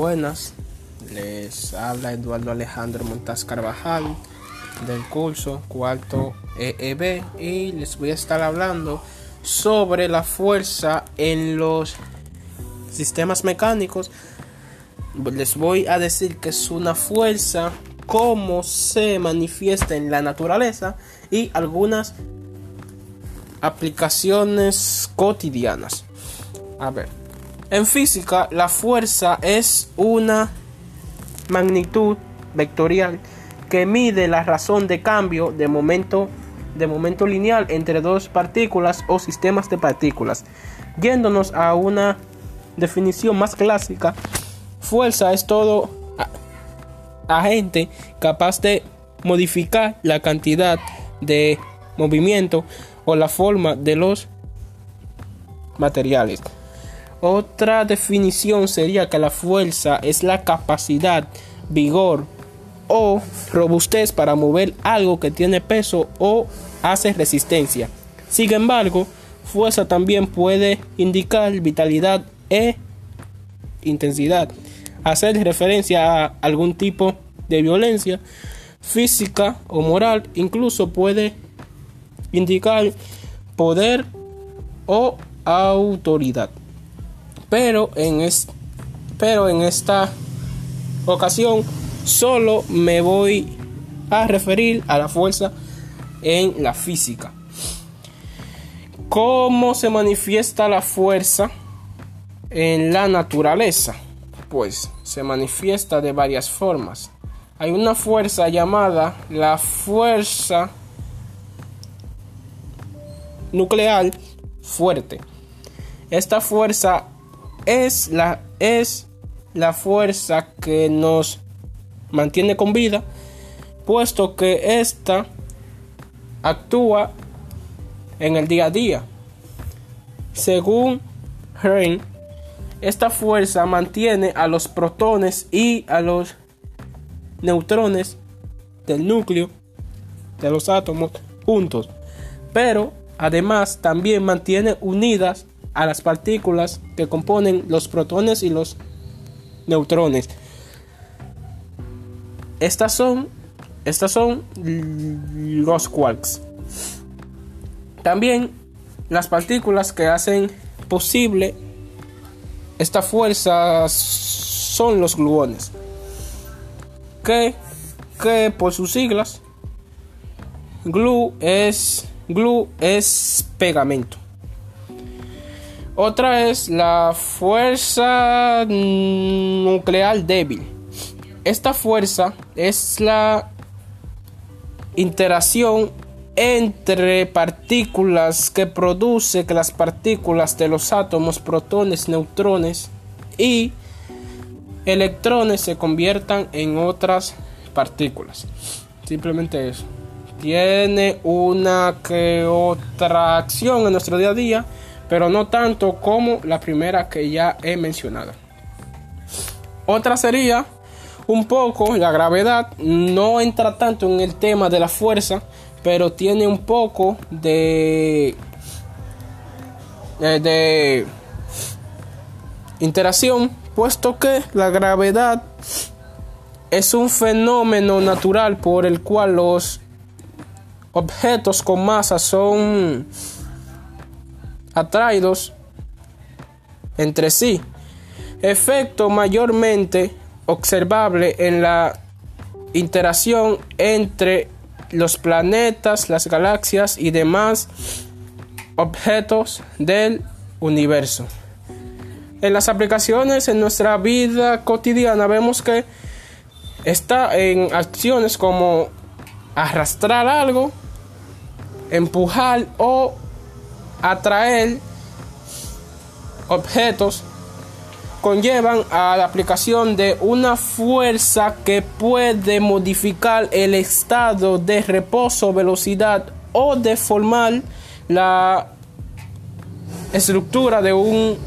Buenas, les habla Eduardo Alejandro Montaz Carvajal del curso cuarto EEB y les voy a estar hablando sobre la fuerza en los sistemas mecánicos. Les voy a decir que es una fuerza, cómo se manifiesta en la naturaleza y algunas aplicaciones cotidianas. A ver, en física la fuerza es una magnitud vectorial que mide la razón de cambio de momento de momento lineal entre dos partículas o sistemas de partículas. Yéndonos a una definición más clásica, fuerza es todo agente capaz de modificar la cantidad de movimiento o la forma de los materiales. Otra definición sería que la fuerza es la capacidad, vigor o robustez para mover algo que tiene peso o hace resistencia. Sin embargo, fuerza también puede indicar vitalidad e intensidad, hacer referencia a algún tipo de violencia física o moral, incluso puede indicar poder o autoridad. Pero en, pero en esta ocasión solo me voy a referir a la fuerza en la física. ¿Cómo se manifiesta la fuerza en la naturaleza? Pues se manifiesta de varias formas. Hay una fuerza llamada la fuerza nuclear fuerte. Esta fuerza es la, es la fuerza que nos mantiene con vida, puesto que esta actúa en el día a día. Según Hearn, esta fuerza mantiene a los protones y a los neutrones del núcleo de los átomos juntos, pero además también mantiene unidas a las partículas que componen los protones y los neutrones. Estas son, estas son los quarks. También las partículas que hacen posible esta fuerza son los gluones, que, por sus siglas, glue es, glue es pegamento. Otra es la fuerza nuclear débil. Esta fuerza es la interacción entre partículas que produce que las partículas de los átomos, protones, neutrones y electrones se conviertan en otras partículas. Simplemente eso. Tiene una que otra acción en nuestro día a día pero no tanto como la primera que ya he mencionado. Otra sería un poco la gravedad, no entra tanto en el tema de la fuerza, pero tiene un poco de eh, de interacción, puesto que la gravedad es un fenómeno natural por el cual los objetos con masa son atraídos entre sí. Efecto mayormente observable en la interacción entre los planetas, las galaxias y demás objetos del universo. En las aplicaciones en nuestra vida cotidiana vemos que está en acciones como arrastrar algo, empujar o atraer objetos conllevan a la aplicación de una fuerza que puede modificar el estado de reposo, velocidad o deformar la estructura de un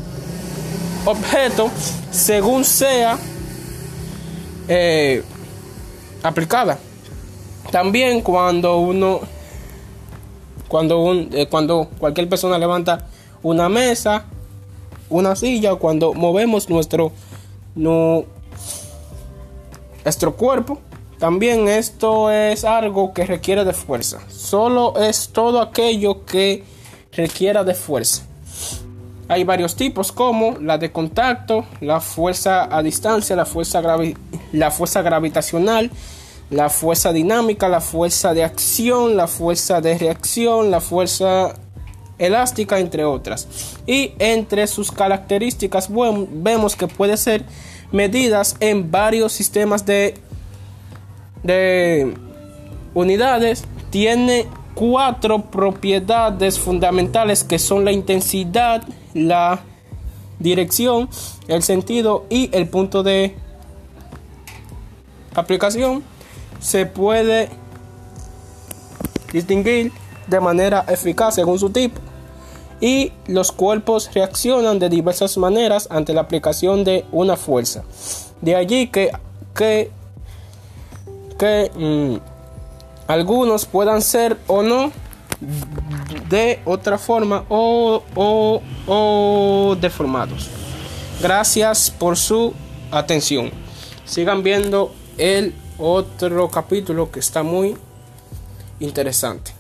objeto según sea eh, aplicada. También cuando uno cuando, un, eh, cuando cualquier persona levanta una mesa, una silla, cuando movemos nuestro, nuestro cuerpo. También esto es algo que requiere de fuerza. Solo es todo aquello que requiera de fuerza. Hay varios tipos como la de contacto, la fuerza a distancia, la fuerza, la fuerza gravitacional, la fuerza dinámica, la fuerza de acción, la fuerza de reacción, la fuerza elástica, entre otras. Y entre sus características vemos que puede ser medidas en varios sistemas de, de unidades. Tiene cuatro propiedades fundamentales que son la intensidad, la dirección, el sentido y el punto de aplicación. Se puede distinguir de manera eficaz según su tipo y los cuerpos reaccionan de diversas maneras ante la aplicación de una fuerza. De allí que, que, que mm, algunos puedan ser o no de otra forma o, o, o deformados. Gracias por su atención. Sigan viendo el otro capítulo que está muy interesante.